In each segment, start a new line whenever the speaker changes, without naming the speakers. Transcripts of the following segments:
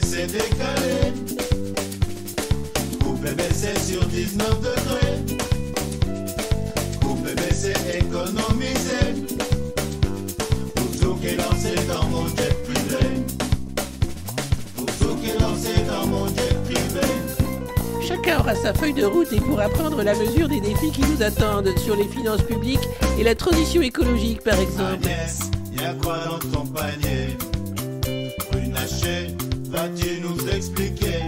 C'est décalé. Coupé, mais c'est sur 19 degrés. Coupé, mais c'est économisé. Pour tout qui est lancé dans mon jet privé. Pour tout qui est lancé dans mon jet privé.
Chacun aura sa feuille de route et pourra prendre la mesure des défis qui nous attendent sur les finances publiques et la transition écologique par exemple.
Agnès, y'a quoi dans ton panier? Vas-tu nous expliquer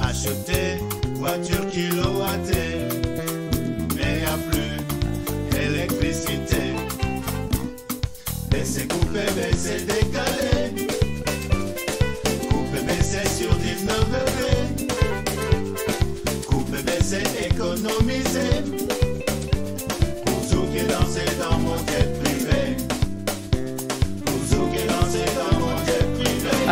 Acheter voiture kilowattée, mais y'a plus électricité. Baisser, couper, baisser, décaler. Couper, baisser sur 19 degrés. Couper, baisser, économiser. Pour tout qui est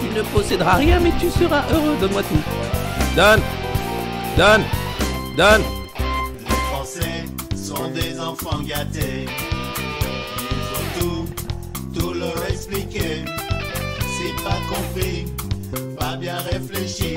Tu ne posséderas rien mais tu seras heureux, donne-moi tout.
Donne Donne Donne
Les Français sont des enfants gâtés. Ils ont tout, tout leur expliqué. Si pas compris, pas bien réfléchi.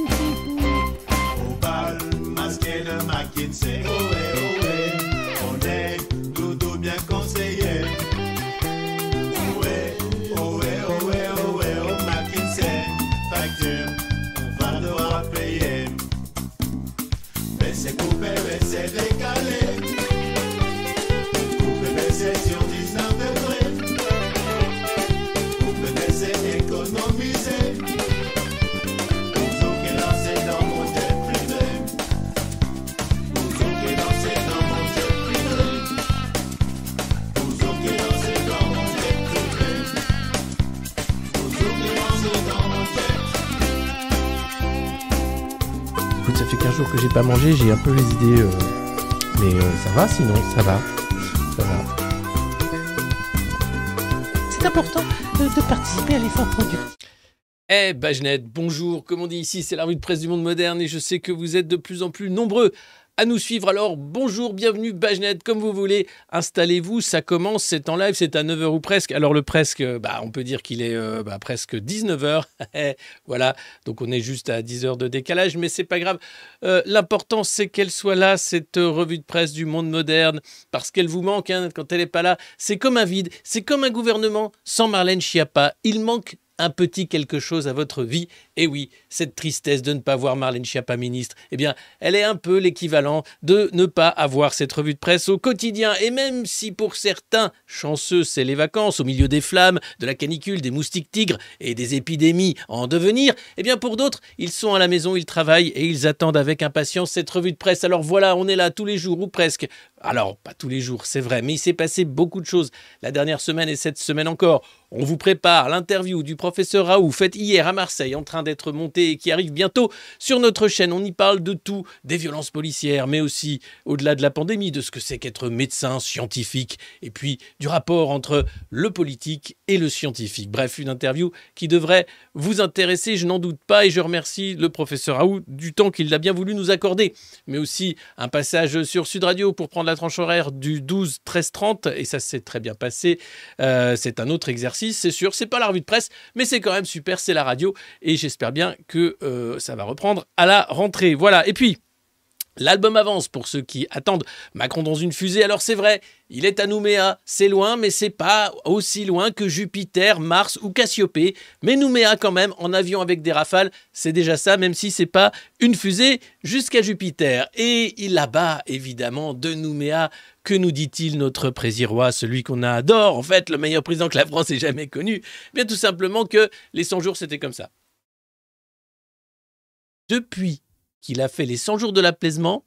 Pas mangé, j'ai un peu les idées. euh, Mais euh, ça va sinon, ça va. Ça va.
C'est important de, de participer à l'effort productif.
Eh Bagenette, bonjour, comme on dit ici, c'est la rue de presse du monde moderne et je sais que vous êtes de plus en plus nombreux à nous suivre. Alors bonjour, bienvenue Bagenette, comme vous voulez, installez-vous, ça commence, c'est en live, c'est à 9h ou presque. Alors le presque, bah, on peut dire qu'il est euh, bah, presque 19h, voilà, donc on est juste à 10h de décalage, mais c'est pas grave. Euh, L'important c'est qu'elle soit là, cette euh, revue de presse du monde moderne, parce qu'elle vous manque hein, quand elle n'est pas là. C'est comme un vide, c'est comme un gouvernement sans Marlène Schiappa. Il manque un petit quelque chose à votre vie. Et oui, cette tristesse de ne pas voir Marlène Schiappa ministre, eh bien, elle est un peu l'équivalent de ne pas avoir cette revue de presse au quotidien. Et même si pour certains, chanceux, c'est les vacances, au milieu des flammes, de la canicule, des moustiques tigres et des épidémies en devenir, eh bien, pour d'autres, ils sont à la maison, ils travaillent et ils attendent avec impatience cette revue de presse. Alors voilà, on est là tous les jours, ou presque. Alors, pas tous les jours, c'est vrai, mais il s'est passé beaucoup de choses la dernière semaine et cette semaine encore. On vous prépare l'interview du professeur Raoult, faite hier à Marseille, en train d'être montée et qui arrive bientôt sur notre chaîne. On y parle de tout, des violences policières, mais aussi, au-delà de la pandémie, de ce que c'est qu'être médecin, scientifique, et puis du rapport entre le politique et le scientifique. Bref, une interview qui devrait vous intéresser, je n'en doute pas, et je remercie le professeur Raoult du temps qu'il a bien voulu nous accorder, mais aussi un passage sur Sud Radio pour prendre la tranche horaire du 12-13-30, et ça s'est très bien passé. Euh, c'est un autre exercice c'est sûr. C'est pas la revue de presse, mais c'est quand même super, c'est la radio. Et j'espère bien que euh, ça va reprendre à la rentrée. Voilà. Et puis. L'album avance pour ceux qui attendent Macron dans une fusée. Alors c'est vrai, il est à Nouméa, c'est loin, mais c'est pas aussi loin que Jupiter, Mars ou Cassiopée. Mais Nouméa quand même, en avion avec des rafales, c'est déjà ça, même si c'est pas une fusée jusqu'à Jupiter. Et là-bas, évidemment, de Nouméa, que nous dit-il notre président, celui qu'on adore, en fait, le meilleur président que la France ait jamais connu eh Bien tout simplement que les 100 jours, c'était comme ça. Depuis qu'il a fait les 100 jours de l'apaisement,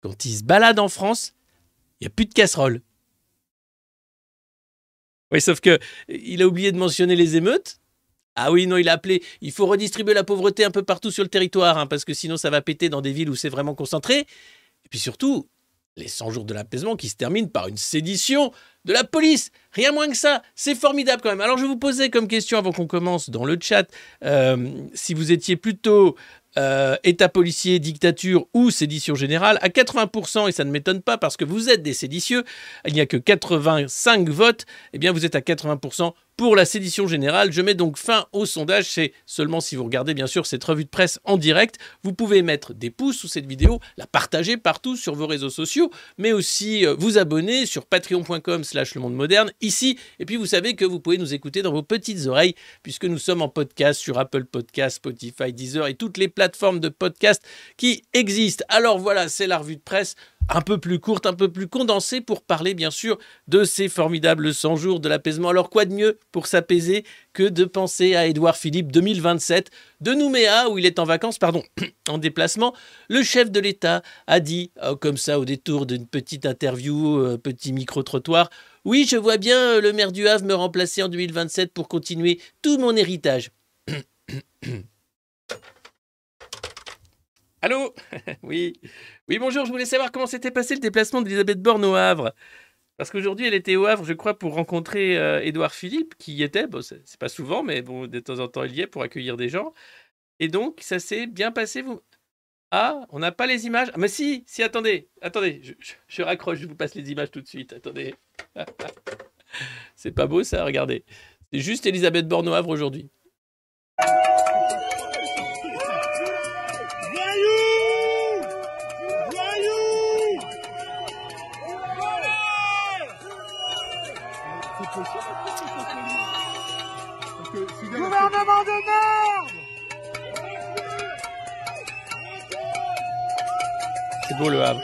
quand il se balade en France, il n'y a plus de casserole. Oui, sauf que il a oublié de mentionner les émeutes. Ah oui, non, il a appelé. Il faut redistribuer la pauvreté un peu partout sur le territoire, hein, parce que sinon ça va péter dans des villes où c'est vraiment concentré. Et puis surtout, les 100 jours de l'apaisement qui se terminent par une sédition de la police. Rien moins que ça. C'est formidable quand même. Alors je vous posais comme question avant qu'on commence dans le chat, euh, si vous étiez plutôt euh, État policier, dictature ou sédition générale, à 80%, et ça ne m'étonne pas parce que vous êtes des séditieux, il n'y a que 85 votes, eh bien vous êtes à 80% pour la sédition générale. Je mets donc fin au sondage. C'est seulement si vous regardez bien sûr cette revue de presse en direct. Vous pouvez mettre des pouces sous cette vidéo, la partager partout sur vos réseaux sociaux, mais aussi euh, vous abonner sur patreon.com slash le monde moderne ici. Et puis vous savez que vous pouvez nous écouter dans vos petites oreilles puisque nous sommes en podcast sur Apple Podcast, Spotify, Deezer et toutes les plateformes de podcast qui existent. Alors voilà, c'est la revue de presse un peu plus courte, un peu plus condensée pour parler bien sûr de ces formidables 100 jours de l'apaisement. Alors quoi de mieux pour s'apaiser que de penser à Édouard Philippe 2027 de Nouméa où il est en vacances, pardon, en déplacement. Le chef de l'État a dit, oh, comme ça au détour d'une petite interview, euh, petit micro-trottoir, oui je vois bien euh, le maire du Havre me remplacer en 2027 pour continuer tout mon héritage. Allô Oui. Oui, bonjour, je voulais savoir comment s'était passé le déplacement d'Elisabeth Borne au Havre. Parce qu'aujourd'hui, elle était au Havre, je crois, pour rencontrer euh, Édouard Philippe, qui y était. Bon, c'est pas souvent, mais bon, de temps en temps, il y est pour accueillir des gens. Et donc, ça s'est bien passé, vous? Ah, on n'a pas les images Ah, mais si, si, attendez, attendez, je, je raccroche, je vous passe les images tout de suite, attendez. c'est pas beau, ça, regardez. C'est juste Elisabeth Borne au Havre aujourd'hui. C'est beau le Havre.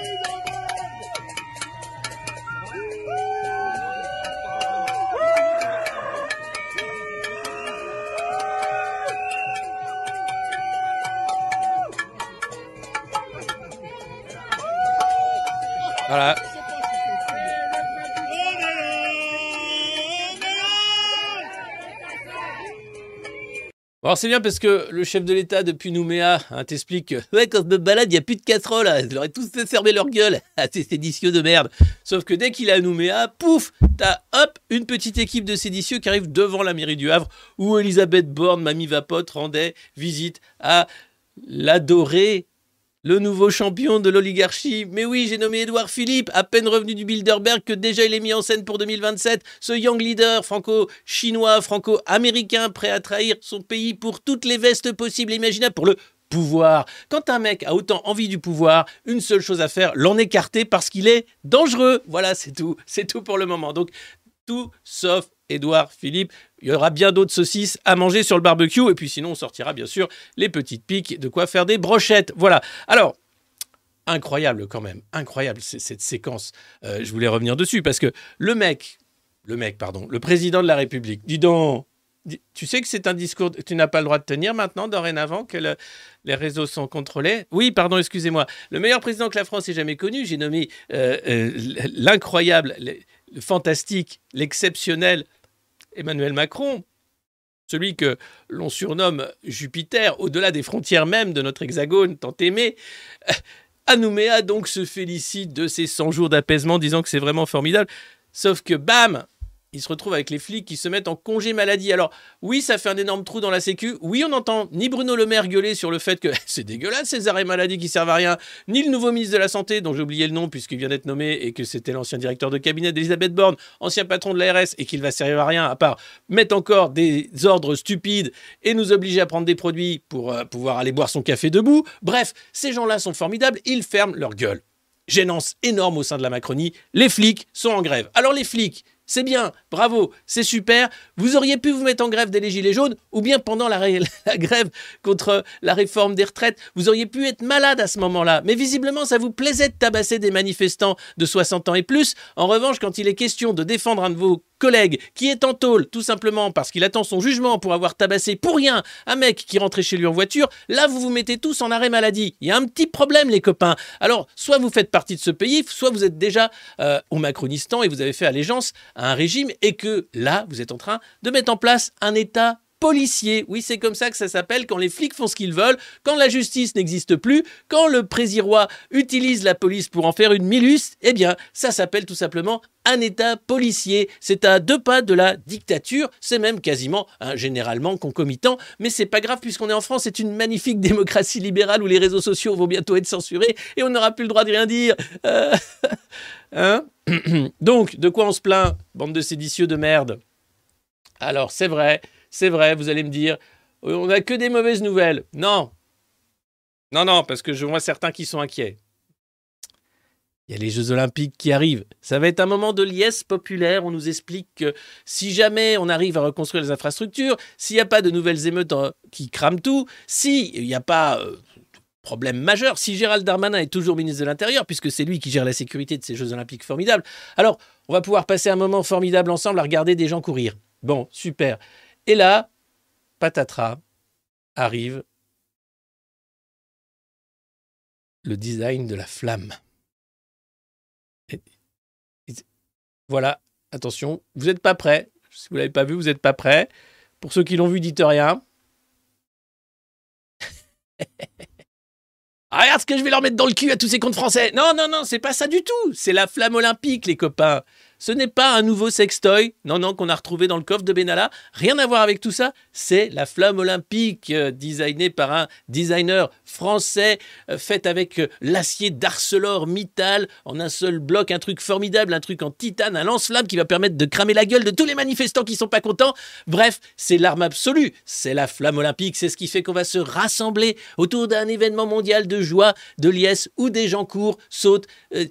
Alors c'est bien parce que le chef de l'État depuis Nouméa hein, t'explique ouais quand je me balade il n'y a plus de casserole, ils auraient tous fait leur gueule à ces séditieux de merde. Sauf que dès qu'il est à Nouméa, pouf, t'as hop une petite équipe de séditieux qui arrive devant la mairie du Havre où Elisabeth Borne, mamie Vapote, rendait visite à l'adoré le nouveau champion de l'oligarchie. Mais oui, j'ai nommé Édouard Philippe, à peine revenu du Bilderberg que déjà il est mis en scène pour 2027. Ce young leader franco-chinois, franco-américain, prêt à trahir son pays pour toutes les vestes possibles et imaginables, pour le pouvoir. Quand un mec a autant envie du pouvoir, une seule chose à faire, l'en écarter parce qu'il est dangereux. Voilà, c'est tout. C'est tout pour le moment. Donc, tout sauf Édouard Philippe. Il y aura bien d'autres saucisses à manger sur le barbecue. Et puis sinon, on sortira bien sûr les petites piques, de quoi faire des brochettes. Voilà. Alors, incroyable quand même. Incroyable cette séquence. Euh, je voulais revenir dessus parce que le mec, le mec, pardon, le président de la République, dis donc, Tu sais que c'est un discours que tu n'as pas le droit de tenir maintenant, dorénavant, que le- les réseaux sont contrôlés? Oui, pardon, excusez-moi. Le meilleur président que la France ait jamais connu, j'ai nommé euh, euh, l'incroyable, le, le fantastique, l'exceptionnel Emmanuel Macron, celui que l'on surnomme Jupiter, au-delà des frontières même de notre hexagone tant aimé. Euh, Nouméa donc se félicite de ses 100 jours d'apaisement, disant que c'est vraiment formidable. Sauf que, bam, il se retrouve avec les flics qui se mettent en congé maladie. Alors, oui, ça fait un énorme trou dans la sécu. Oui, on n'entend ni Bruno Le Maire gueuler sur le fait que c'est dégueulasse ces arrêts maladie qui servent à rien, ni le nouveau ministre de la Santé, dont j'ai oublié le nom puisqu'il vient d'être nommé et que c'était l'ancien directeur de cabinet d'Elisabeth Borne, ancien patron de l'ARS et qu'il va servir à rien à part mettre encore des ordres stupides et nous obliger à prendre des produits pour euh, pouvoir aller boire son café debout. Bref, ces gens-là sont formidables, ils ferment leur gueule. Gênance énorme au sein de la Macronie, les flics sont en grève. Alors les flics, c'est bien, bravo, c'est super. Vous auriez pu vous mettre en grève dès les Gilets jaunes ou bien pendant la, la grève contre la réforme des retraites. Vous auriez pu être malade à ce moment-là. Mais visiblement, ça vous plaisait de tabasser des manifestants de 60 ans et plus. En revanche, quand il est question de défendre un de vos collègue qui est en tôle tout simplement parce qu'il attend son jugement pour avoir tabassé pour rien un mec qui rentrait chez lui en voiture, là vous vous mettez tous en arrêt maladie. Il y a un petit problème les copains. Alors soit vous faites partie de ce pays, soit vous êtes déjà euh, au Macronistan et vous avez fait allégeance à un régime et que là vous êtes en train de mettre en place un État policier. Oui, c'est comme ça que ça s'appelle quand les flics font ce qu'ils veulent, quand la justice n'existe plus, quand le présirois utilise la police pour en faire une milus, eh bien, ça s'appelle tout simplement un État policier. C'est à deux pas de la dictature, c'est même quasiment, généralement concomitant, mais c'est pas grave puisqu'on est en France, c'est une magnifique démocratie libérale où les réseaux sociaux vont bientôt être censurés et on n'aura plus le droit de rien dire. Euh, hein Donc, de quoi on se plaint, bande de séditieux de merde? Alors, c'est vrai, c'est vrai, vous allez me dire, euh, on n'a que des mauvaises nouvelles. Non. Non, non, parce que je vois certains qui sont inquiets. Il y a les Jeux Olympiques qui arrivent. Ça va être un moment de liesse populaire. On nous explique que si jamais on arrive à reconstruire les infrastructures, s'il n'y a pas de nouvelles émeutes euh, qui crament tout, s'il n'y a pas euh, problème majeur, si Gérald Darmanin est toujours ministre de l'Intérieur, puisque c'est lui qui gère la sécurité de ces Jeux Olympiques formidables, alors on va pouvoir passer un moment formidable ensemble à regarder des gens courir. Bon, super. Et là, patatras, arrive le design de la flamme. Voilà, attention, vous n'êtes pas prêts. Si vous ne l'avez pas vu, vous n'êtes pas prêts. Pour ceux qui l'ont vu, dites rien. Ah, regarde ce que je vais leur mettre dans le cul à tous ces comptes français. Non, non, non, c'est pas ça du tout. C'est la flamme olympique, les copains. Ce n'est pas un nouveau sextoy, non, non, qu'on a retrouvé dans le coffre de Benalla. Rien à voir avec tout ça. C'est la flamme olympique, euh, designée par un designer français, euh, faite avec euh, l'acier d'ArcelorMittal en un seul bloc. Un truc formidable, un truc en titane, un lance-flamme qui va permettre de cramer la gueule de tous les manifestants qui sont pas contents. Bref, c'est l'arme absolue. C'est la flamme olympique. C'est ce qui fait qu'on va se rassembler autour d'un événement mondial de joie, de liesse, où des gens courent, sautent. euh,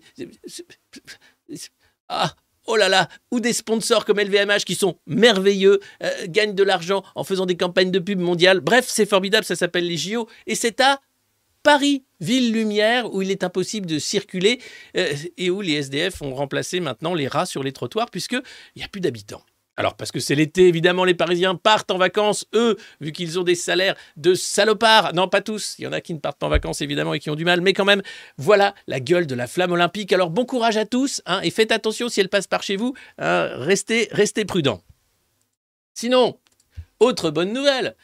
ah, Oh là là, ou des sponsors comme LVMH qui sont merveilleux, euh, gagnent de l'argent en faisant des campagnes de pub mondiales. Bref, c'est formidable, ça s'appelle les JO. Et c'est à Paris, ville lumière, où il est impossible de circuler euh, et où les SDF ont remplacé maintenant les rats sur les trottoirs puisqu'il n'y a plus d'habitants. Alors, parce que c'est l'été, évidemment, les Parisiens partent en vacances, eux, vu qu'ils ont des salaires de salopards. Non, pas tous. Il y en a qui ne partent pas en vacances, évidemment, et qui ont du mal. Mais quand même, voilà la gueule de la flamme olympique. Alors, bon courage à tous. hein, et faites attention si elle passe par chez vous. hein, restez, restez prudents. Sinon, autre bonne nouvelle.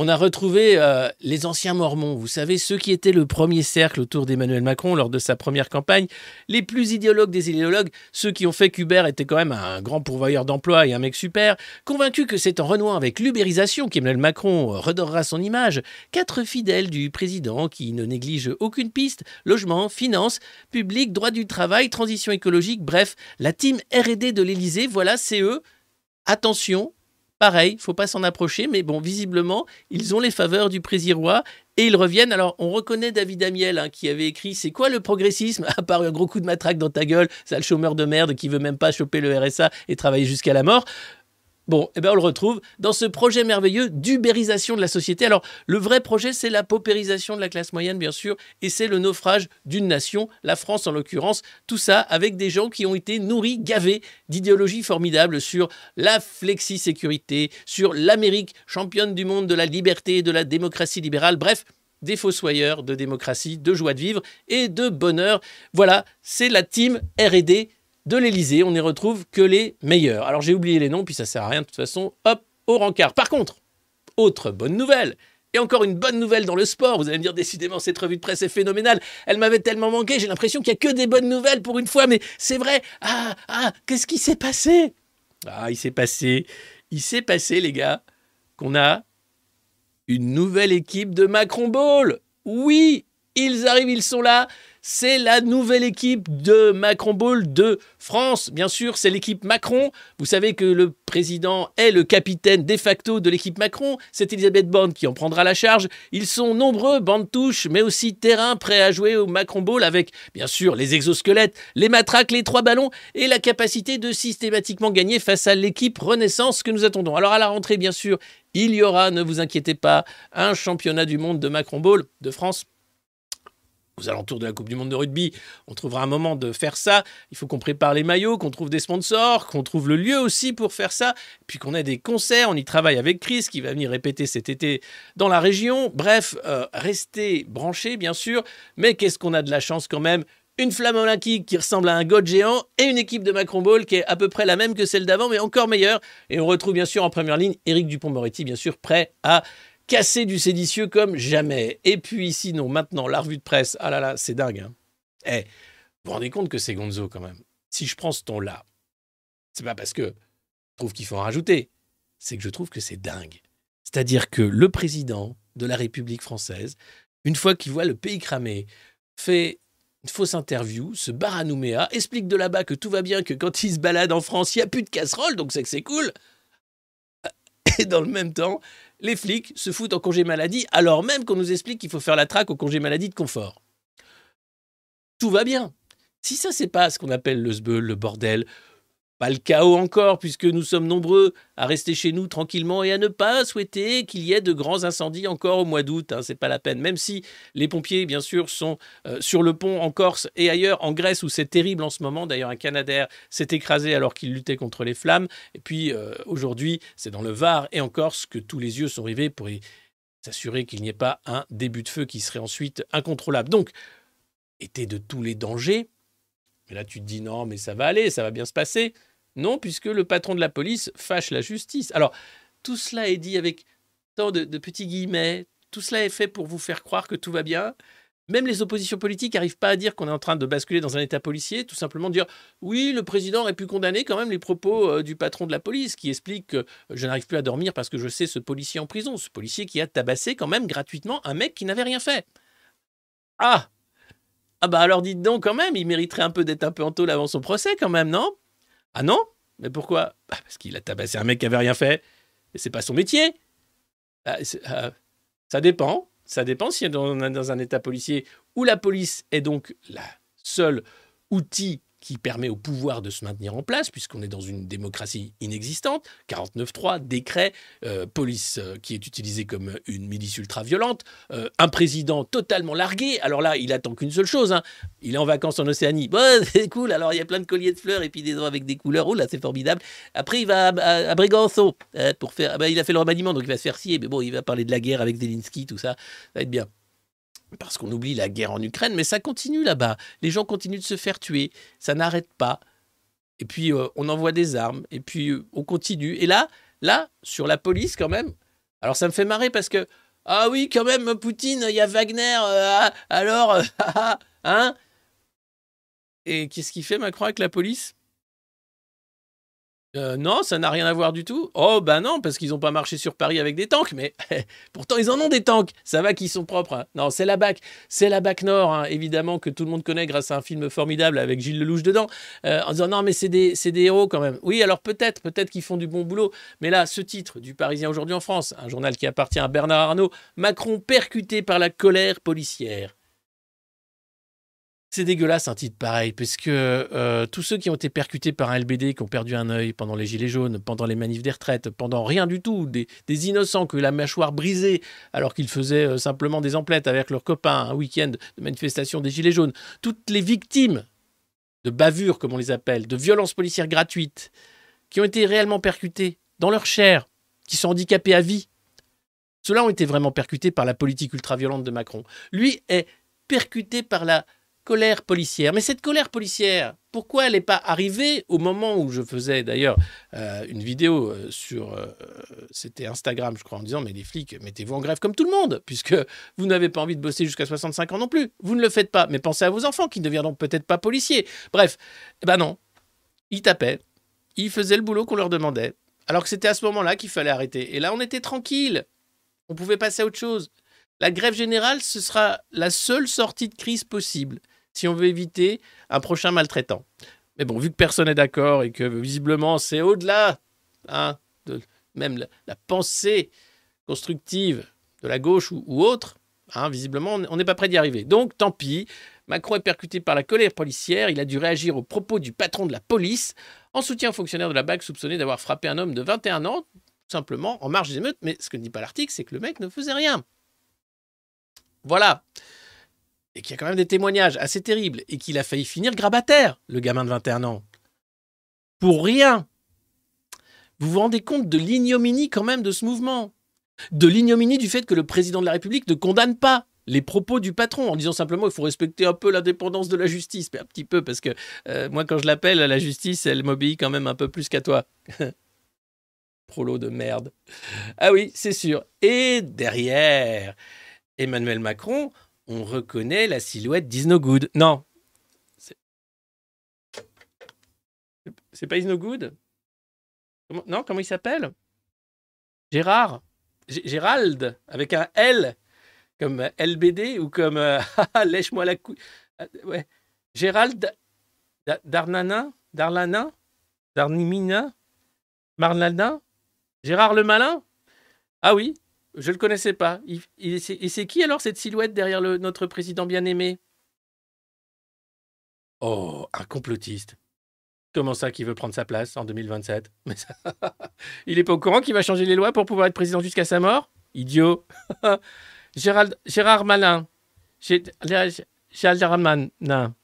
On a retrouvé euh, les anciens Mormons, vous savez, ceux qui étaient le premier cercle autour d'Emmanuel Macron lors de sa première campagne, les plus idéologues des idéologues, ceux qui ont fait qu'Uber était quand même un grand pourvoyeur d'emploi et un mec super, convaincus que c'est en renouant avec l'ubérisation qu'Emmanuel Macron redorera son image, quatre fidèles du président qui ne négligent aucune piste, logement, finances, public, droit du travail, transition écologique, bref, la team R&D de l'Élysée, voilà, c'est eux. Attention, pareil, faut pas s'en approcher, mais bon, visiblement, ils ont les faveurs du présirois et ils reviennent. Alors, on reconnaît David Amiel hein, qui avait écrit C'est quoi le progressisme? À part un gros coup de matraque dans ta gueule, sale chômeur de merde qui veut même pas choper le RSA et travailler jusqu'à la mort. Bon, eh ben on le retrouve dans ce projet merveilleux d'ubérisation de la société. Alors, le vrai projet, c'est la paupérisation de la classe moyenne, bien sûr, et c'est le naufrage d'une nation, la France en l'occurrence. Tout ça avec des gens qui ont été nourris, gavés d'idéologies formidables sur la flexi-sécurité, sur l'Amérique, championne du monde de la liberté et de la démocratie libérale. Bref, des fossoyeurs de démocratie, de joie de vivre et de bonheur. Voilà, c'est la team RD de l'Elysée. On n'y retrouve que les meilleurs. Alors j'ai oublié les noms, puis ça sert à rien de toute façon. Hop, au rencard. Par contre, autre bonne nouvelle. Et encore une bonne nouvelle dans le sport. Vous allez me dire, décidément, cette revue de presse est phénoménale. Elle m'avait tellement manqué. J'ai l'impression qu'il n'y a que des bonnes nouvelles pour une fois. Mais c'est vrai. Ah, ah, qu'est-ce qui s'est passé? Ah, il s'est passé. Il s'est passé, les gars, qu'on a une nouvelle équipe de Macron Ball. Oui, ils arrivent, ils sont là. C'est la nouvelle équipe de Macron Ball de France. Bien sûr, c'est l'équipe Macron. Vous savez que le président est le capitaine de facto de l'équipe Macron. C'est Elisabeth Borne qui en prendra la charge. Ils sont nombreux, bande touche, mais aussi terrain prêt à jouer au Macron Ball avec, bien sûr, les exosquelettes, les matraques, les trois ballons et la capacité de systématiquement gagner face à l'équipe Renaissance que nous attendons. Alors à la rentrée, bien sûr, il y aura, ne vous inquiétez pas, un championnat du monde de Macron Ball de France aux alentours de la Coupe du Monde de rugby, on trouvera un moment de faire ça. Il faut qu'on prépare les maillots, qu'on trouve des sponsors, qu'on trouve le lieu aussi pour faire ça, puis qu'on ait des concerts. On y travaille avec Chris qui va venir répéter cet été dans la région. Bref, euh, restez branchés bien sûr, mais qu'est-ce qu'on a de la chance quand même? Une flamme olympique qui ressemble à un god géant et une équipe de Macron Ball qui est à peu près la même que celle d'avant, mais encore meilleure. Et on retrouve bien sûr en première ligne Éric Dupont-Moretti, bien sûr, prêt à cassé du séditieux comme jamais. Et puis sinon, maintenant, la revue de presse, ah là là, c'est dingue. Hein. Eh, vous vous rendez compte que c'est Gonzo quand même. Si je prends ce ton-là, c'est pas parce que je trouve qu'il faut en rajouter, c'est que je trouve que c'est dingue. C'est-à-dire que le président de la République française, une fois qu'il voit le pays cramé, fait une fausse interview, se barre à Nouméa, explique de là-bas que tout va bien, que quand il se balade en France, il n'y a plus de casserole, donc c'est que c'est cool. Et dans le même temps, les flics se foutent en congé maladie alors même qu'on nous explique qu'il faut faire la traque au congé maladie de confort. Tout va bien. Si ça, c'est pas ce qu'on appelle le sbeul, le bordel, pas le chaos encore, puisque nous sommes nombreux à rester chez nous tranquillement et à ne pas souhaiter qu'il y ait de grands incendies encore au mois d'août. Hein, c'est pas la peine. Même si les pompiers, bien sûr, sont euh, sur le pont en Corse et ailleurs, en Grèce, où c'est terrible en ce moment. D'ailleurs, un Canadair s'est écrasé alors qu'il luttait contre les flammes. Et puis, euh, aujourd'hui, c'est dans le Var et en Corse que tous les yeux sont rivés pour s'assurer qu'il n'y ait pas un début de feu qui serait ensuite incontrôlable. Donc, était de tous les dangers. Mais là, tu te dis non, mais ça va aller, ça va bien se passer. Non, puisque le patron de la police fâche la justice. Alors, tout cela est dit avec tant de, petits guillemets, tout cela est fait pour vous faire croire que tout va bien. Même les oppositions politiques n'arrivent pas à dire qu'on est en train de basculer dans un état policier, tout simplement dire oui, le président aurait pu condamner quand même les propos euh, du patron de la police qui explique que je n'arrive plus à dormir parce que je sais ce policier en prison, ce policier qui a tabassé quand même gratuitement un mec qui n'avait rien fait. Ah Ah bah alors dites donc quand même, il mériterait un peu d'être un peu en taule avant son procès quand même, non? Ah non? Mais pourquoi? Bah, Parce qu'il a tabassé un mec qui avait rien fait. Et c'est pas son métier. Bah, euh, ça dépend. Ça dépend si on est dans un état policier où la police est donc la seule outil qui permet au pouvoir de se maintenir en place, puisqu'on est dans une démocratie inexistante. 49.3, décret, euh, police euh, qui est utilisée comme une milice ultra-violente, euh, un président totalement largué. Alors là, il attend qu'une seule chose. Hein. Il est en vacances en Océanie. Bon, c'est cool. Alors il y a plein de colliers de fleurs et puis des draps avec des couleurs. Oh là, c'est formidable. Après, il va à, à, pour faire. Ah bah, il a fait le remaniement, donc il va se faire scier. Mais bon, il va parler de la guerre avec Zelensky, tout ça. Ça va être bien parce qu'on oublie la guerre en Ukraine, mais ça continue là-bas. Les gens continuent de se faire tuer, ça n'arrête pas. Et puis euh, on envoie des armes, et puis euh, on continue. Et là, là, sur la police quand même, alors ça me fait marrer parce que, ah oui, quand même, Poutine, il y a Wagner, euh, ah, alors, hein? Et qu'est-ce qu'il fait Macron avec la police? Euh, non, ça n'a rien à voir du tout. Oh, bah non, parce qu'ils n'ont pas marché sur Paris avec des tanks, mais pourtant ils en ont des tanks. Ça va qu'ils sont propres. Hein. Non, c'est la BAC. C'est la BAC Nord, hein, évidemment, que tout le monde connaît grâce à un film formidable avec Gilles Lelouch dedans, euh, en disant non, mais c'est des, des, héros quand même. Oui, alors peut-être, peut-être qu'ils font du bon boulot. Mais là, ce titre du Parisien aujourd'hui en France, un journal qui appartient à Bernard Arnault, Macron percuté par la colère policière. C'est dégueulasse un titre pareil, parce que euh, tous ceux qui ont été percutés par un LBD, qui ont perdu un œil pendant les Gilets jaunes, pendant les manifs des retraites, pendant rien du tout, des, innocents que la mâchoire brisée alors qu'ils faisaient euh, simplement des emplettes avec leurs copains un week-end de manifestation des Gilets jaunes, toutes les victimes de bavures, comme on les appelle, de violences policières gratuites, qui ont été réellement percutées dans leur chair, qui sont handicapés à vie, ceux-là ont été vraiment percutés par la politique ultra-violente de Macron. Lui est percuté par la colère policière. Mais cette colère policière, pourquoi elle n'est pas arrivée au moment où je faisais d'ailleurs euh, une vidéo euh, sur, euh, c'était Instagram je crois, en disant mais les flics, mettez-vous en grève comme tout le monde, puisque vous n'avez pas envie de bosser jusqu'à 65 ans non plus. Vous ne le faites pas, mais pensez à vos enfants qui ne deviendront peut-être pas policiers. Bref, eh ben non, ils tapaient, ils faisaient le boulot qu'on leur demandait, alors que c'était à ce moment-là qu'il fallait arrêter. Et là, on était tranquille, on pouvait passer à autre chose. La grève générale, ce sera la seule sortie de crise possible si on veut éviter un prochain maltraitant. Mais bon, vu que personne n'est d'accord et que visiblement c'est au-delà hein, de même la, pensée constructive de la gauche ou, autre, hein, visiblement on n'est pas prêt d'y arriver. Donc tant pis, Macron est percuté par la colère policière, il a dû réagir aux propos du patron de la police en soutien aux fonctionnaire de la BAC soupçonné d'avoir frappé un homme de 21 ans, tout simplement en marge des émeutes. Mais ce que ne dit pas l'article, c'est que le mec ne faisait rien. Voilà et qu'il y a quand même des témoignages assez terribles, et qu'il a failli finir grabataire, le gamin de 21 ans. Pour rien. Vous vous rendez compte de l'ignominie quand même de ce mouvement? De l'ignominie du fait que le président de la République ne condamne pas les propos du patron en disant simplement il faut respecter un peu l'indépendance de la justice, mais un petit peu parce que euh, moi quand je l'appelle la justice, elle m'obéit quand même un peu plus qu'à toi. Prolo de merde. Ah oui, c'est sûr. Et derrière, Emmanuel Macron, on reconnaît la silhouette d'Isno Good. Non. C'est pas Isno Good Non, comment il s'appelle? Gérard Gérald, avec un L, comme LBD ou comme euh, Lèche-moi la couille. Euh, ouais. Gérald Darnanin Darlanin Darnimina Marlana Gérard le Malin? Ah oui, je ne le connaissais pas. et c'est qui alors cette silhouette derrière notre président bien-aimé? Oh, un complotiste. Comment ça qui veut prendre sa place en 2027 Mais Il n'est pas au courant qu'il va changer les lois pour pouvoir être président jusqu'à sa mort? Idiot. Gérald, Gérard Malin. Gérald Malin.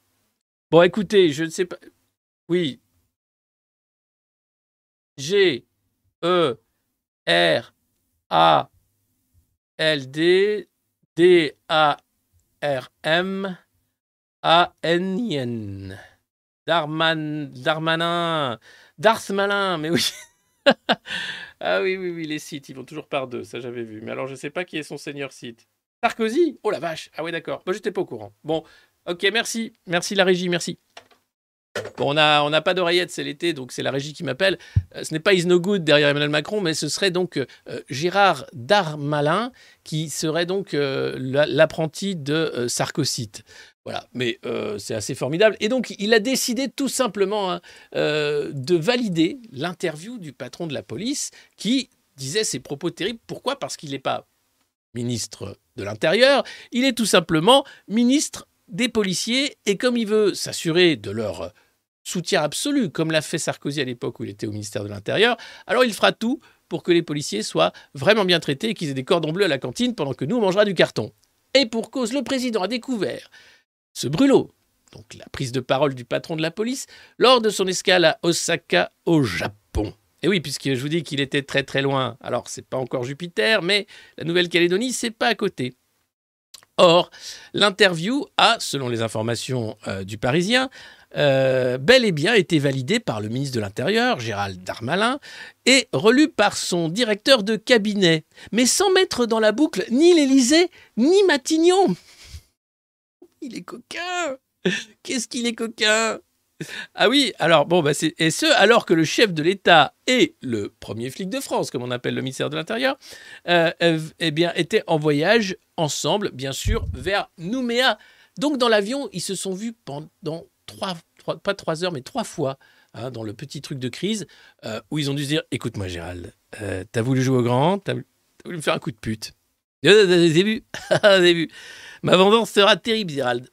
Bon, écoutez, je ne sais pas. Oui. G E R A L-D, D-A-R-M, A-N-I-N. Darman, Darmanin, Darth Malin, mais oui. ah oui, oui, oui, les sites, ils vont toujours par deux, ça j'avais vu. Mais alors, je sais pas qui est son seigneur site. Sarkozy? Oh la vache Ah oui, d'accord. Moi, je n'étais pas au courant. Bon, ok, merci. Merci la régie, merci. On n'a on a pas d'oreillette, c'est l'été, donc c'est la régie qui m'appelle. Euh, ce n'est pas Is derrière Emmanuel Macron, mais ce serait donc euh, Gérard Darmalin qui serait donc euh, l'apprenti de Sarkozyte. Voilà, mais c'est assez formidable. Et donc, il a décidé tout simplement hein, de valider l'interview du patron de la police qui disait ces propos terribles. Pourquoi? Parce qu'il n'est pas ministre de l'Intérieur, il est tout simplement ministre des policiers et comme il veut s'assurer de leur soutien absolu, comme l'a fait Sarkozy à l'époque où il était au ministère de l'Intérieur, alors il fera tout pour que les policiers soient vraiment bien traités et qu'ils aient des cordons bleus à la cantine pendant que nous, on du carton. Et pour cause, le président a découvert ce brûlot, donc la prise de parole du patron de la police, lors de son escale à Osaka, au Japon. Et oui, puisque je vous dis qu'il était très très loin. Alors, c'est pas encore Jupiter, mais la Nouvelle-Calédonie, c'est pas à côté. Or, l'interview a, selon les informations euh, du Parisien, euh, bel et bien été validé par le ministre de l'Intérieur, Gérald Darmalin, et relu par son directeur de cabinet, mais sans mettre dans la boucle ni l'Élysée, ni Matignon. Il est coquin Qu'est-ce qu'il est coquin? Ah oui, alors bon, bah et ce alors que le chef de l'État et le premier flic de France, comme on appelle le ministère de l'Intérieur, euh, eh bien étaient en voyage ensemble, bien sûr, vers Nouméa. Donc dans l'avion, ils se sont vus pendant trois, pas trois heures, mais trois fois, hein, dans le petit truc de crise, euh, où ils ont dû se dire Écoute-moi, Gérald, euh, t'as voulu jouer au grand, t'as voulu me faire un coup de pute. Début, début. Ma vengeance sera terrible, Gérald.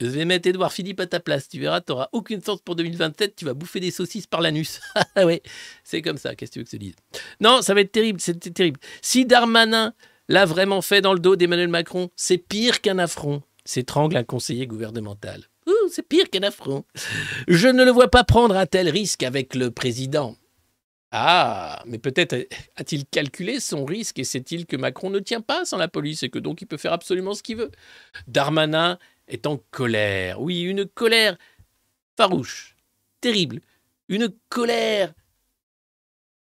Je vais mettre Édouard Philippe à ta place. Tu verras, tu n'auras aucune chance pour 2027. Tu vas bouffer des saucisses par l'anus. Ah ouais, c'est comme ça. Qu'est-ce que tu veux que je te dise? Non, ça va être terrible. C'était terrible. Si Darmanin l'a vraiment fait dans le dos d'Emmanuel Macron, c'est pire qu'un affront. S'étrangle un conseiller gouvernemental. C'est pire qu'un affront. Je ne le vois pas prendre un tel risque avec le président. Ah, mais peut-être a-t-il calculé son risque et sait-il que Macron ne tient pas sans la police et que donc il peut faire absolument ce qu'il veut. Darmanin est en colère. Oui, une colère farouche, terrible. Une colère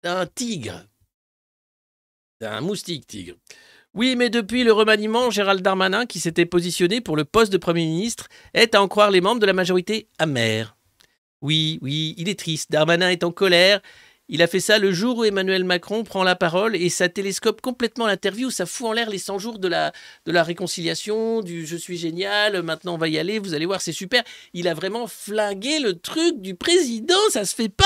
d'un tigre. D'un moustique tigre. Oui, mais depuis le remaniement, Gérald Darmanin, qui s'était positionné pour le poste de Premier ministre, est, à en croire les membres de la majorité, amer. Oui, oui, il est triste. Darmanin est en colère il a fait ça le jour où Emmanuel Macron prend la parole et ça télescope complètement l'interview, ça fout en l'air les 100 jours de la, de la réconciliation, du je suis génial, maintenant on va y aller, vous allez voir, c'est super. Il a vraiment flingué le truc du président, ça se fait pas.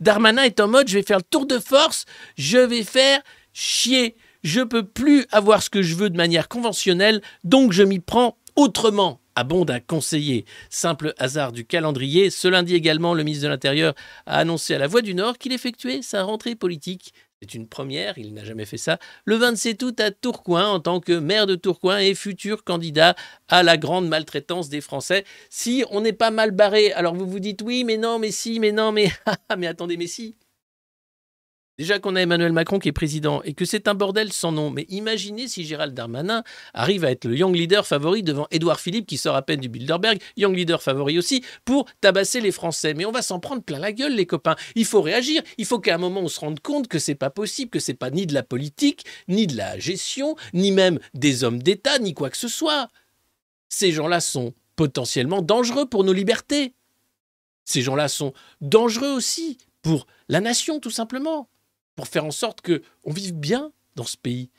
Darmanin est en mode je vais faire le tour de force, je vais faire chier. Je peux plus avoir ce que je veux de manière conventionnelle, donc je m'y prends autrement abonde un conseiller. Simple hasard du calendrier, ce lundi également, le ministre de l'Intérieur a annoncé à la Voix du Nord qu'il effectuait sa rentrée politique. C'est une première, il n'a jamais fait ça. Le 27 août à Tourcoing, en tant que maire de Tourcoing et futur candidat à la grande maltraitance des Français. Si on n'est pas mal barré, alors vous vous dites oui, mais non, mais si, mais non, mais mais attendez, mais si. Déjà qu'on a Emmanuel Macron qui est président et que c'est un bordel sans nom, mais imaginez si Gérald Darmanin arrive à être le young leader favori devant Édouard Philippe qui sort à peine du Bilderberg, young leader favori aussi, pour tabasser les Français. Mais on va s'en prendre plein la gueule, les copains. Il faut réagir. Il faut qu'à un moment on se rende compte que c'est pas possible, que c'est pas ni de la politique, ni de la gestion, ni même des hommes d'État, ni quoi que ce soit. Ces gens-là sont potentiellement dangereux pour nos libertés. Ces gens-là sont dangereux aussi pour la nation, tout simplement pour faire en sorte que on vive bien dans ce pays.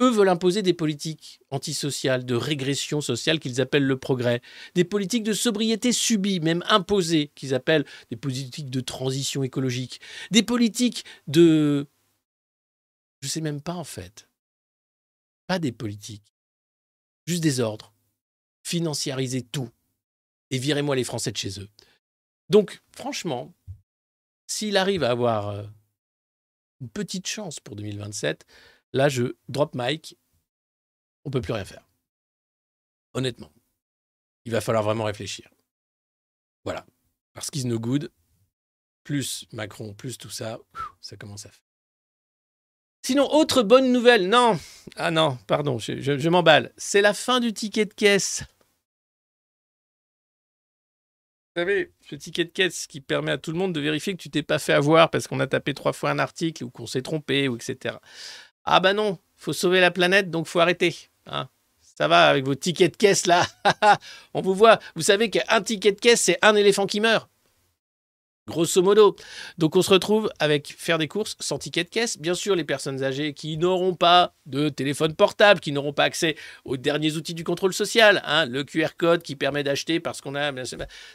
Eux veulent imposer des politiques antisociales, de régression sociale qu'ils appellent le progrès, des politiques de sobriété subie, même imposées, qu'ils appellent des politiques de transition écologique, des politiques de... Je sais même pas en fait. Pas des politiques, juste des ordres. Financiariser tout. Et virez-moi les Français de chez eux. Donc, franchement, s'il arrive à avoir euh, petite chance pour 2027. Là, je drop mic, on peut plus rien faire. Honnêtement, il va falloir vraiment réfléchir. Voilà. Parce qu'ils no good, plus Macron, plus tout ça, ça commence à faire. Sinon, autre bonne nouvelle, non, ah non, pardon, je m'emballe. C'est la fin du ticket de caisse. Vous savez, ce ticket de caisse qui permet à tout le monde de vérifier que tu t'es pas fait avoir parce qu'on a tapé trois fois un article ou qu'on s'est trompé ou etc. Ah bah non, faut sauver la planète donc faut arrêter. Hein. Ça va avec vos tickets de caisse là. On vous voit. Vous savez qu'un ticket de caisse c'est un éléphant qui meurt grosso modo. Donc on se retrouve avec faire des courses sans ticket de caisse. Bien sûr, les personnes âgées qui n'auront pas de téléphone portable, qui n'auront pas accès aux derniers outils du contrôle social, hein, le QR code qui permet d'acheter parce qu'on a...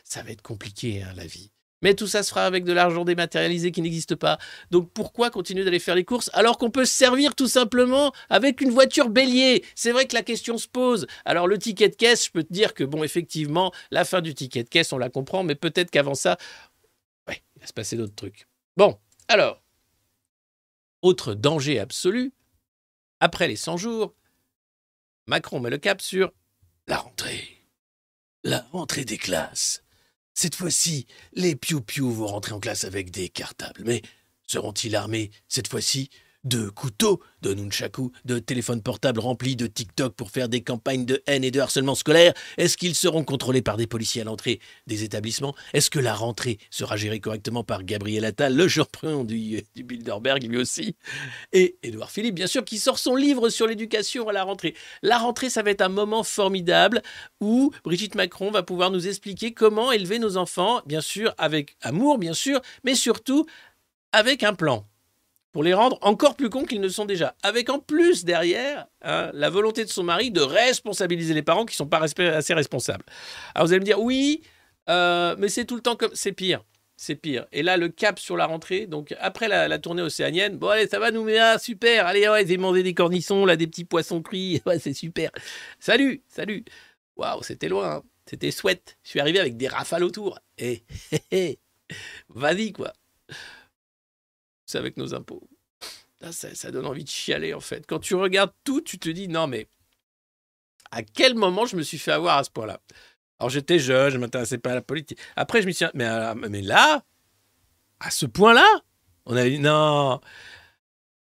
Ça va être compliqué, hein, la vie. Mais tout ça se fera avec de l'argent dématérialisé qui n'existe pas. Donc pourquoi continuer d'aller faire les courses alors qu'on peut se servir tout simplement avec une voiture bélier? C'est vrai que la question se pose. Alors le ticket de caisse, je peux te dire que bon, effectivement, la fin du ticket de caisse, on la comprend, mais peut-être qu'avant ça, se passer d'autres trucs. Bon, alors, autre danger absolu, après les 100 jours, Macron met le cap sur la rentrée. La rentrée des classes. Cette fois-ci, les piou-piou vont rentrer en classe avec des cartables. Mais seront-ils armés cette fois-ci? De couteaux, de nunchaku, de téléphones portables remplis de TikTok pour faire des campagnes de haine et de harcèlement scolaire. Est-ce qu'ils seront contrôlés par des policiers à l'entrée des établissements? Est-ce que la rentrée sera gérée correctement par Gabriel Attal, le champion du, du Bilderberg lui aussi? Et Édouard Philippe, bien sûr, qui sort son livre sur l'éducation à la rentrée. La rentrée, ça va être un moment formidable où Brigitte Macron va pouvoir nous expliquer comment élever nos enfants, bien sûr, avec amour, bien sûr, mais surtout avec un plan pour les rendre encore plus cons qu'ils ne sont déjà. Avec en plus derrière hein, la volonté de son mari de responsabiliser les parents qui ne sont pas assez responsables. Alors vous allez me dire, oui, euh, mais c'est tout le temps comme... C'est pire. C'est pire. Et là, le cap sur la rentrée, donc après la, tournée océanienne, bon allez, ça va nous mettre, ah, super, allez, ouais, j'ai mangé des cornissons, là, des petits poissons cuits, c'est super. Salut, salut. Waouh, c'était loin. Hein. C'était chouette. Je suis arrivé avec des rafales autour. Et vas-y, quoi. Avec nos impôts. Ça, ça, donne envie de chialer, en fait. Quand tu regardes tout, tu te dis, non, mais à quel moment je me suis fait avoir à ce point-là? Alors, j'étais jeune, je ne m'intéressais pas à la politique. Après, je me suis mais, euh, mais là, à ce point-là, on a dit, non,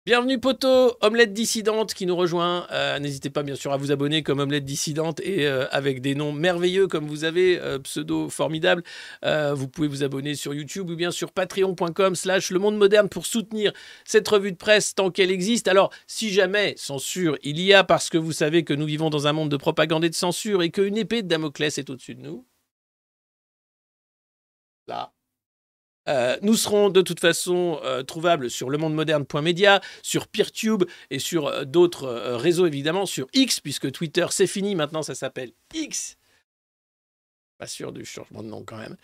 Bienvenue Poto, Omelette Dissidente qui nous rejoint. Euh, n'hésitez pas bien sûr à vous abonner comme Omelette Dissidente et euh, avec des noms merveilleux comme vous avez, euh, pseudo formidable. vous pouvez vous abonner sur YouTube ou bien sur patreon.com slash le monde moderne pour soutenir cette revue de presse tant qu'elle existe. Alors si jamais censure il y a parce que vous savez que nous vivons dans un monde de propagande et de censure et qu'une épée de Damoclès est au-dessus de nous. Là, euh, nous serons de toute façon euh, trouvables sur lemondemoderne.media, sur Peertube et sur euh, d'autres réseaux évidemment, sur X, puisque Twitter c'est fini, maintenant ça s'appelle X. Pas sûr du changement de nom quand même.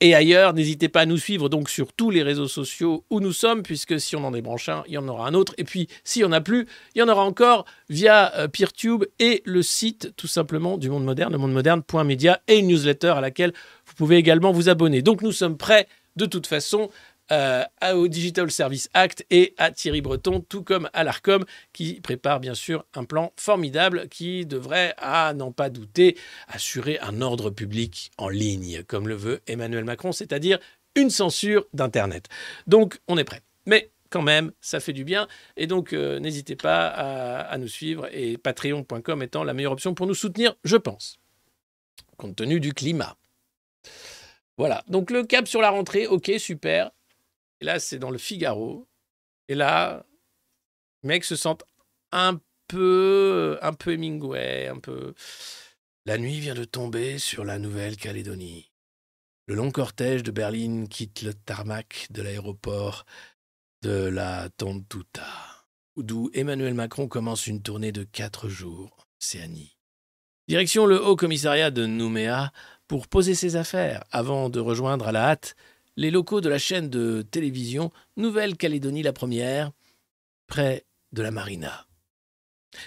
et ailleurs, n'hésitez pas à nous suivre donc sur tous les réseaux sociaux où nous sommes, puisque si on en débranche un, il y en aura un autre. Et puis, s'il n'y en a plus, il y en aura encore via Peertube et le site tout simplement du monde moderne, le moderne.media et une newsletter à laquelle pouvez également vous abonner. Donc nous sommes prêts de toute façon euh, au Digital Service Act et à Thierry Breton, tout comme à l'ARCOM, qui prépare bien sûr un plan formidable qui devrait, à n'en pas douter, assurer un ordre public en ligne, comme le veut Emmanuel Macron, c'est-à-dire une censure d'Internet. Donc on est prêt. Mais quand même, ça fait du bien. Et donc, euh, n'hésitez pas à, à, nous suivre et patreon.com étant la meilleure option pour nous soutenir, je pense, compte tenu du climat. Voilà, donc le cap sur la rentrée, ok, super. Et là, c'est dans le Figaro. Et là, les mecs se sentent un peu, un peu Hemingway, un peu. La nuit vient de tomber sur la Nouvelle-Calédonie. Le long cortège de Berlin quitte le tarmac de l'aéroport de la Tontuta, d'où Emmanuel Macron commence une tournée de quatre jours en Océanie. Direction le Haut Commissariat de Nouméa pour poser ses affaires avant de rejoindre à la hâte les locaux de la chaîne de télévision Nouvelle-Calédonie la Première, près de la Marina.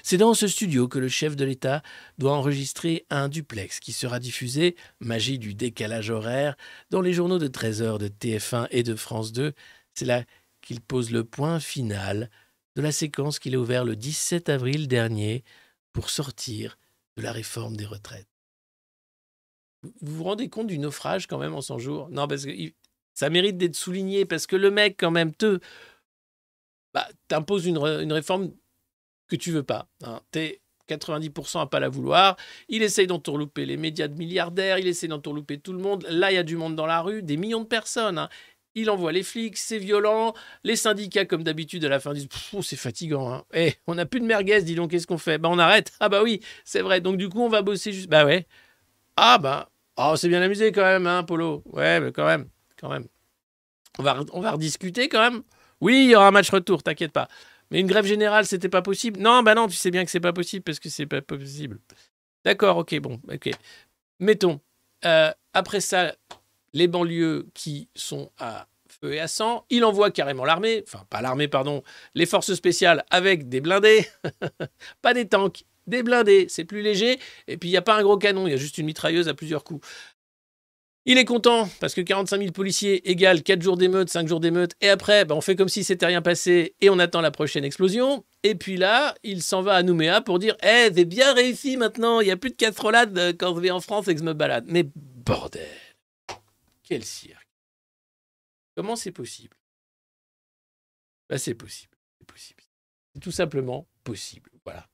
C'est dans ce studio que le chef de l'État doit enregistrer un duplex qui sera diffusé, magie du décalage horaire, dans les journaux de 13h de TF1 et de France 2. C'est là qu'il pose le point final de la séquence qu'il a ouverte le 17 avril dernier pour sortir de la réforme des retraites. Vous vous rendez compte du naufrage quand même en 100 jours? Non, parce que ça mérite d'être souligné parce que le mec quand même te bah, t'impose une, une, réforme que tu veux pas. Hein. T'es 90% à pas la vouloir. Il essaye d'entourlouper les médias de milliardaires, il essaye d'entourlouper tout le monde. Là, il y a du monde dans la rue, des millions de personnes. Hein. Il envoie les flics, c'est violent. Les syndicats, comme d'habitude, à la fin disent c'est fatigant. Hein. Eh, on n'a plus de merguez, dis donc, qu'est-ce qu'on fait? Bah, on arrête. Ah, bah oui, c'est vrai. Donc, du coup, on va bosser juste. Bah, ouais. Ah, bah, Oh, c'est bien amusé quand même, hein, Polo. Ouais, mais quand même, quand même. On va, on rediscuter quand même. Oui, il y aura un match retour, t'inquiète pas. Mais une grève générale, c'était pas possible? Non, bah non, tu sais bien que c'est pas possible parce que c'est pas possible. D'accord, ok, bon, ok. Mettons. Euh, après ça, les banlieues qui sont à feu et à sang, il envoie carrément l'armée, enfin pas l'armée, pardon, les forces spéciales avec des blindés, pas des tanks, des blindés, c'est plus léger, et puis il n'y a pas un gros canon, il y a juste une mitrailleuse à plusieurs coups. Il est content parce que 45 000 policiers égale 4 jours d'émeute, 5 jours d'émeute, et après, bah, on fait comme si c'était rien passé et on attend la prochaine explosion. Et puis là, il s'en va à Nouméa pour dire Eh, c'est bien réussi maintenant, il n'y a plus de casserolade euh, quand je vais en France et que je me balade. Mais bordel Quel cirque Comment c'est possible? Bah, C'est possible. C'est possible. C'est tout simplement possible. Voilà.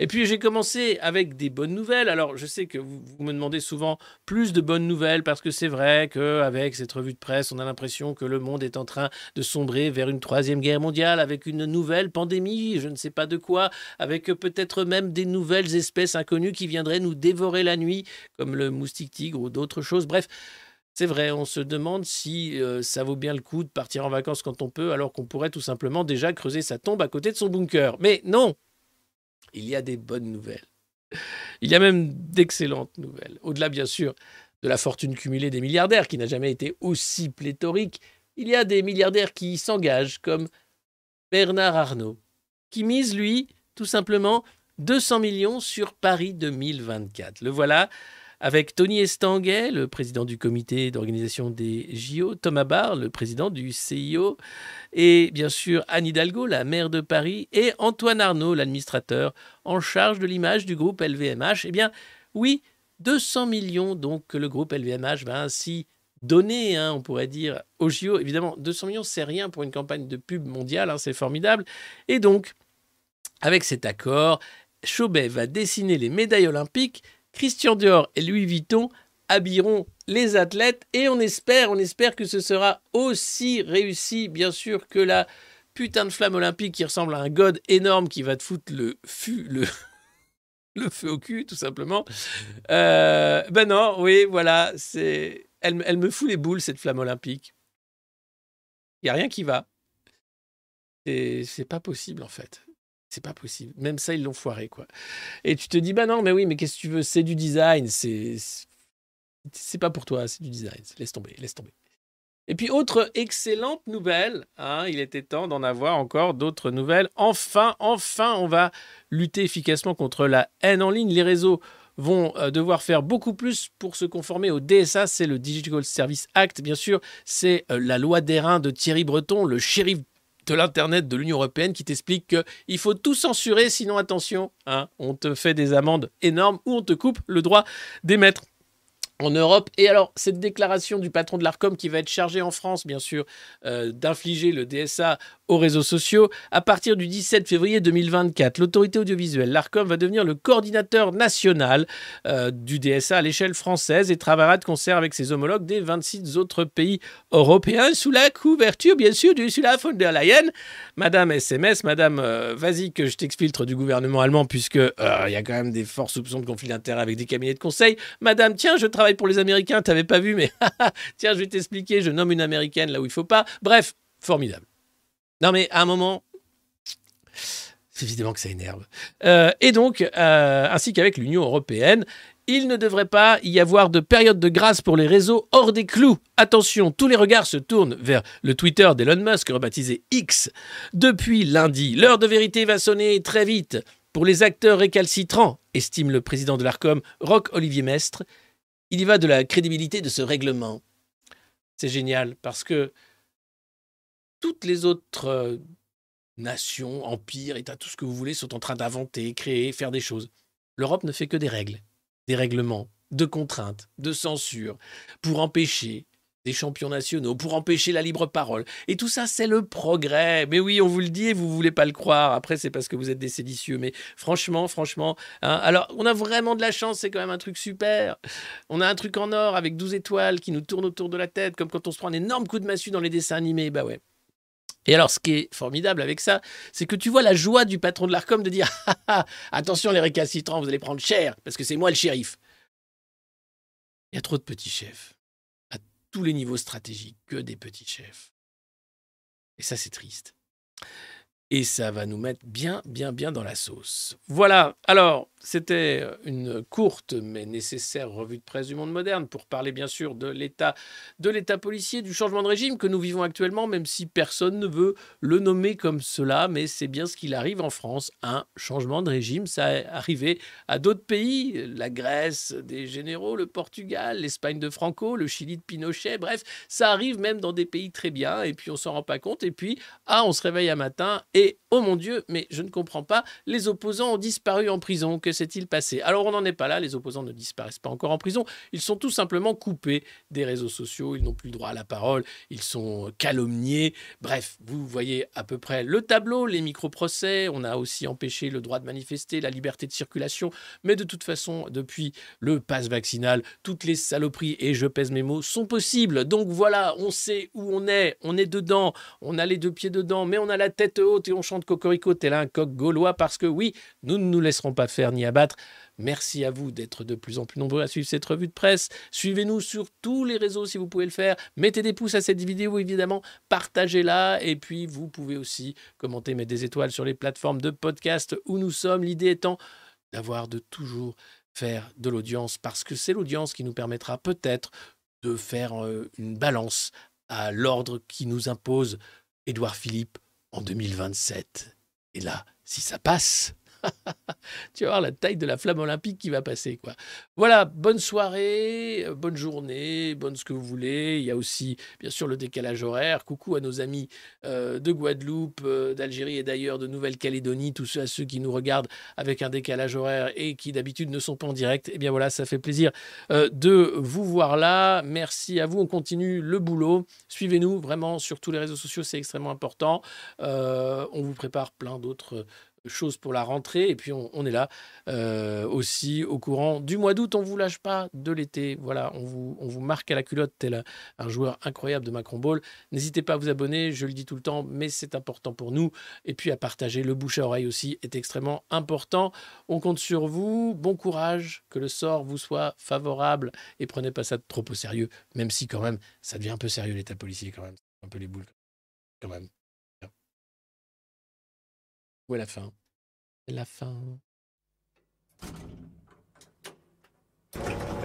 Et puis j'ai commencé avec des bonnes nouvelles. Alors je sais que vous, me demandez souvent plus de bonnes nouvelles parce que c'est vrai qu'avec cette revue de presse, on a l'impression que le monde est en train de sombrer vers une troisième guerre mondiale avec une nouvelle pandémie, je ne sais pas de quoi, avec peut-être même des nouvelles espèces inconnues qui viendraient nous dévorer la nuit, comme le moustique tigre ou d'autres choses. Bref. C'est vrai, on se demande si euh, ça vaut bien le coup de partir en vacances quand on peut, alors qu'on pourrait tout simplement déjà creuser sa tombe à côté de son bunker. Mais non, il y a des bonnes nouvelles. Il y a même d'excellentes nouvelles. Au-delà, bien sûr, de la fortune cumulée des milliardaires, qui n'a jamais été aussi pléthorique, il y a des milliardaires qui s'engagent, comme Bernard Arnault, qui mise, lui, tout simplement, 200 millions sur Paris 2024. Le voilà avec Tony Estanguet, le président du comité d'organisation des JO, Thomas Barr, le président du CIO, et bien sûr Anne Hidalgo, la maire de Paris, et Antoine Arnaud, l'administrateur en charge de l'image du groupe LVMH. Eh bien, oui, 200 millions donc que le groupe LVMH va ainsi donner, hein, on pourrait dire, aux JO. Évidemment, 200 millions, c'est rien pour une campagne de pub mondiale, hein, c'est formidable. Et donc, avec cet accord, Chauvet va dessiner les médailles olympiques, Christian Dior et Louis Vuitton habilleront les athlètes et on espère, on espère que ce sera aussi réussi, bien sûr, que la putain de flamme olympique qui ressemble à un god énorme qui va te foutre le, le, le feu au cul, tout simplement. Euh, ben non, oui, voilà, c'est, elle, elle me fout les boules, cette flamme olympique. Il n'y a rien qui va. Et c'est pas possible, en fait. C'est pas possible. Même ça, ils l'ont foiré, quoi. Et tu te dis, bah non, mais oui, mais qu'est-ce que tu veux? C'est du design. C'est c'est pas pour toi, c'est du design. Laisse tomber, laisse tomber. Et puis, autre excellente nouvelle, hein, il était temps d'en avoir encore d'autres nouvelles. Enfin, enfin, on va lutter efficacement contre la haine en ligne. Les réseaux vont euh, devoir faire beaucoup plus pour se conformer au DSA, c'est le Digital Service Act, bien sûr, c'est euh, la loi d'airain de Thierry Breton, le shérif de l'Internet de l'Union européenne qui t'explique qu'il faut tout censurer, sinon attention, hein, on te fait des amendes énormes ou on te coupe le droit d'émettre en Europe. Et alors, cette déclaration du patron de l'ARCOM qui va être chargé en France, bien sûr, euh, d'infliger le DSA aux réseaux sociaux, à partir du 17 février 2024, l'autorité audiovisuelle, l'ARCOM, va devenir le coordinateur national euh, du DSA à l'échelle française et travaillera de concert avec ses homologues des 26 autres pays européens sous la couverture, bien sûr, du Ursula von der Leyen. Madame SMS, Madame, euh, vas-y que je t'exfiltre du gouvernement allemand, puisque il y a quand même des forts soupçons de conflit d'intérêts avec des cabinets de conseil. Madame, tiens, je travaille pour les Américains, tu n'avais pas vu, mais tiens, je vais t'expliquer, je nomme une Américaine là où il faut pas. Bref, formidable. Non mais à un moment, c'est évidemment que ça énerve. Euh, et donc, euh, ainsi qu'avec l'Union européenne, il ne devrait pas y avoir de période de grâce pour les réseaux hors des clous. Attention, tous les regards se tournent vers le Twitter d'Elon Musk, rebaptisé X. Depuis lundi, l'heure de vérité va sonner très vite. Pour les acteurs récalcitrants, estime le président de l'ARCOM, Roch Olivier Mestre, il y va de la crédibilité de ce règlement. C'est génial parce que toutes les autres euh, nations, empires, États, tout ce que vous voulez, sont en train d'inventer, créer, faire des choses. L'Europe ne fait que des règles, des règlements, de contraintes, de censure, pour empêcher des champions nationaux pour empêcher la libre parole. Et tout ça, c'est le progrès. Mais oui, on vous le dit et vous voulez pas le croire. Après, c'est parce que vous êtes des séditieux. Mais franchement, franchement, hein, alors on a vraiment de la chance. C'est quand même un truc super. On a un truc en or avec 12 étoiles qui nous tournent autour de la tête, comme quand on se prend un énorme coup de massue dans les dessins animés. Bah ouais. Et alors, ce qui est formidable avec ça, c'est que tu vois la joie du patron de l'ARCOM de dire ah, ah, attention les récalcitrants, vous allez prendre cher, parce que c'est moi le shérif. Il y a trop de petits chefs tous les niveaux stratégiques, que des petits chefs. Et ça, c'est triste. Et ça va nous mettre bien, bien, bien dans la sauce. Voilà, alors, c'était une courte mais nécessaire revue de presse du monde moderne pour parler bien sûr de l'état de l'état policier, du changement de régime que nous vivons actuellement, même si personne ne veut le nommer comme cela, mais c'est bien ce qu'il arrive en France, un changement de régime. Ça est arrivé à d'autres pays, la Grèce des généraux, le Portugal, l'Espagne de Franco, le Chili de Pinochet, bref, ça arrive même dans des pays très bien, et puis on s'en rend pas compte, et puis ah, on se réveille un matin et oh mon Dieu, mais je ne comprends pas, les opposants ont disparu en prison. S'est-il passé? Alors on n'en est pas là, les opposants ne disparaissent pas encore en prison, ils sont tout simplement coupés des réseaux sociaux, ils n'ont plus le droit à la parole, ils sont calomniés. Bref, vous voyez à peu près le tableau, les micro-procès, on a aussi empêché le droit de manifester, la liberté de circulation, mais de toute façon, depuis le pass vaccinal, toutes les saloperies, et je pèse mes mots, sont possibles. Donc voilà, on sait où on est, on est dedans, on a les deux pieds dedans, mais on a la tête haute et on chante cocorico tel un coq gaulois parce que oui, nous ne nous laisserons pas faire ni abattre. Merci à vous d'être de plus en plus nombreux à suivre cette revue de presse. Suivez-nous sur tous les réseaux si vous pouvez le faire. Mettez des pouces à cette vidéo évidemment, partagez-la et puis vous pouvez aussi commenter, mettre des étoiles sur les plateformes de podcast où nous sommes. L'idée étant d'avoir de toujours faire de l'audience parce que c'est l'audience qui nous permettra peut-être de faire euh, une balance à l'ordre qui nous impose Édouard Philippe en 2027. Et là, si ça passe,
tu vas voir la taille de la flamme olympique qui va passer. Quoi. Voilà, bonne soirée, euh, bonne journée, bonne ce que vous voulez. Il y a aussi, bien sûr, le décalage horaire. Coucou à nos amis euh, de Guadeloupe, euh, d'Algérie et d'ailleurs de Nouvelle-Calédonie, tous ceux à ceux qui nous regardent avec un décalage horaire et qui d'habitude ne sont pas en direct. Eh bien voilà, ça fait plaisir de vous voir là. Merci à vous. On continue le boulot. Suivez-nous vraiment sur tous les réseaux sociaux, c'est extrêmement important. on vous prépare plein d'autres chose pour la rentrée. Et puis, on, est là euh, aussi au courant du mois d'août. On vous lâche pas de l'été. Voilà, on vous, on vous marque à la culotte tel un joueur incroyable de Macron Ball. N'hésitez pas à vous abonner, je le dis tout le temps, mais c'est important pour nous. Et puis à partager. Le bouche à oreille aussi est extrêmement important. On compte sur vous. Bon courage, que le sort vous soit favorable et prenez pas ça trop au sérieux, même si quand même ça devient un peu sérieux l'état policier quand même. Un peu les boules quand même. Où est la fin? La fin.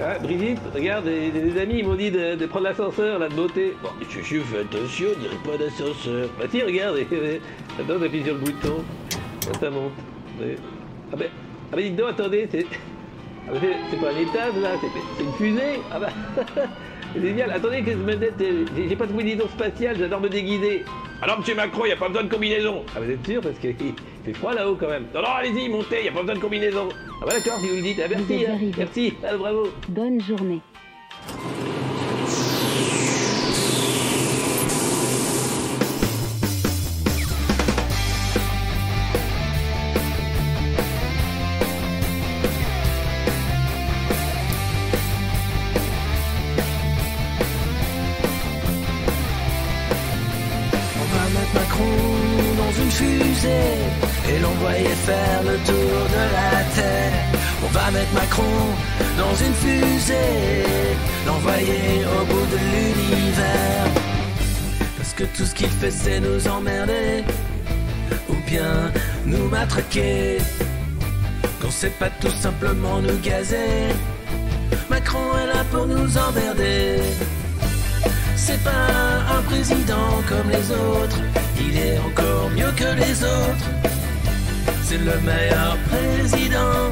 Ah, Brigitte, regarde, des, amis m'ont dit de, prendre l'ascenseur, la de beauté. Bon, je, je fais attention, on dirait pas d'ascenseur. Bah tiens, regarde, attends, t'appuies sur le bouton, ça monte. Ah ben, ah ben dites donc, attendez, c'est... Ah ben, c'est pas un étage là, c'est une fusée. Ah bah, génial. Attendez que je me dette, j'ai pas de combinaison spatiale, j'adore me déguiser. Alors, monsieur Macron, il n'y a pas besoin de combinaison. Ah, vous êtes sûr Parce qu'il fait froid là-haut quand même. Non, non, allez-y, montez, il n'y a pas besoin de combinaison. Ah, bah d'accord, si vous le dites. Ah, merci, hein. merci, ah, bravo.
Bonne journée.
Dans une fusée, l'envoyer au bout de l'univers. Parce que tout ce qu'il fait c'est nous emmerder, ou bien nous matraquer. Qu'on sait pas tout simplement nous gazer. Macron est là pour nous emmerder. C'est pas un président comme les autres il est encore mieux que les autres. C'est le meilleur président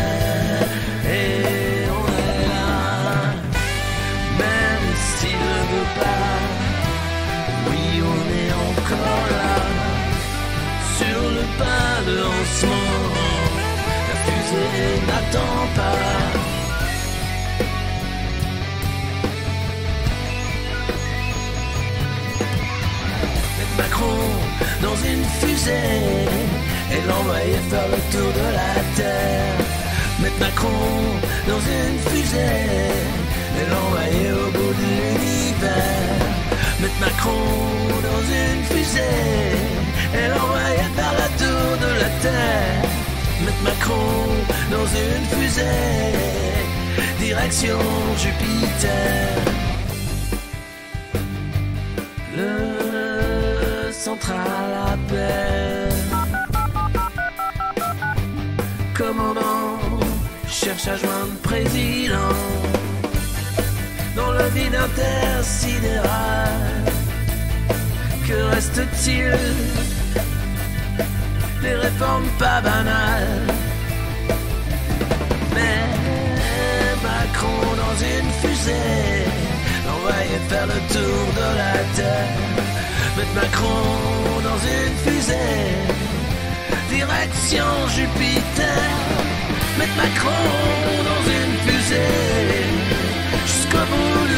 La fusée n'attend pas. Mettre Macron dans une fusée et l'envoyer faire le tour de la Terre. Mettre Macron dans une fusée et l'envoyer au bout de l'univers. Mettre Macron dans une fusée et l'envoyer faire la tour de la Terre. Mettre Macron dans une fusée, direction Jupiter. Le central appelle. Commandant cherche à joindre président dans le vide intersidéral. Que reste-t-il des réformes pas banales. Mais Macron dans une fusée, l'envoyé faire le tour de la terre. Mettre Macron dans une fusée, direction Jupiter. Mettre Macron dans une fusée, jusqu'au bout